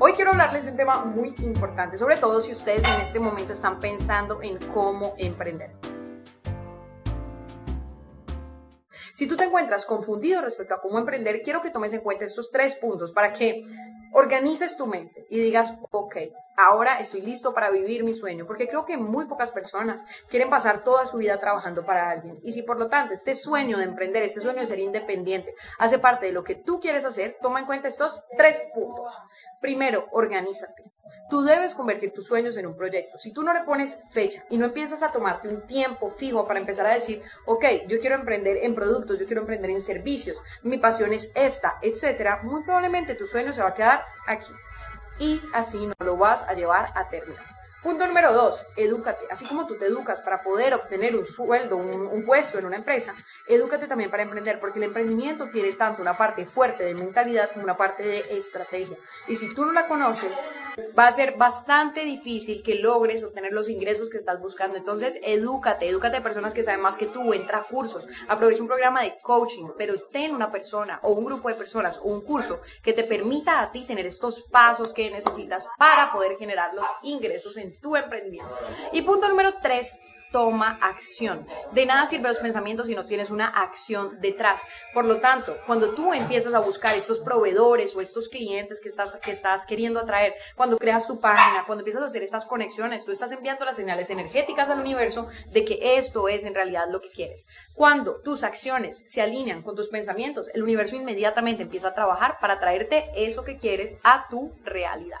Hoy quiero hablarles de un tema muy importante, sobre todo si ustedes en este momento están pensando en cómo emprender. Si tú te encuentras confundido respecto a cómo emprender, quiero que tomes en cuenta estos tres puntos para que organices tu mente y digas, ok, ahora estoy listo para vivir mi sueño, porque creo que muy pocas personas quieren pasar toda su vida trabajando para alguien. Y si por lo tanto este sueño de emprender, este sueño de ser independiente, hace parte de lo que tú quieres hacer, toma en cuenta estos tres puntos. Primero, organízate. Tú debes convertir tus sueños en un proyecto. Si tú no le pones fecha y no empiezas a tomarte un tiempo fijo para empezar a decir, ok, yo quiero emprender en productos, yo quiero emprender en servicios, mi pasión es esta, etcétera, muy probablemente tu sueño se va a quedar aquí. Y así no lo vas a llevar a término. Punto número dos, edúcate. Así como tú te educas para poder obtener un sueldo, un, puesto en una empresa, edúcate también para emprender, porque el emprendimiento tiene tanto una parte fuerte de mentalidad como una parte de estrategia. Y si tú no la conoces, va a ser bastante difícil que logres obtener los ingresos que estás buscando. Entonces, edúcate, edúcate de personas que saben más que tú, entra a cursos, aprovecha un programa de coaching, pero ten una persona o un grupo de personas o un curso que te permita a ti tener estos pasos que necesitas para poder generar los ingresos en tu. Y punto número tres, toma acción. De nada sirven los pensamientos si no tienes una acción detrás. Por lo tanto, cuando tú empiezas a buscar estos proveedores o estos clientes que estás, que estás queriendo atraer, cuando creas tu página, cuando empiezas a hacer estas conexiones, tú estás enviando las señales energéticas al universo de que esto es en realidad lo que quieres. Cuando tus acciones se alinean con tus pensamientos, el universo inmediatamente empieza a trabajar para traerte eso que quieres a tu realidad.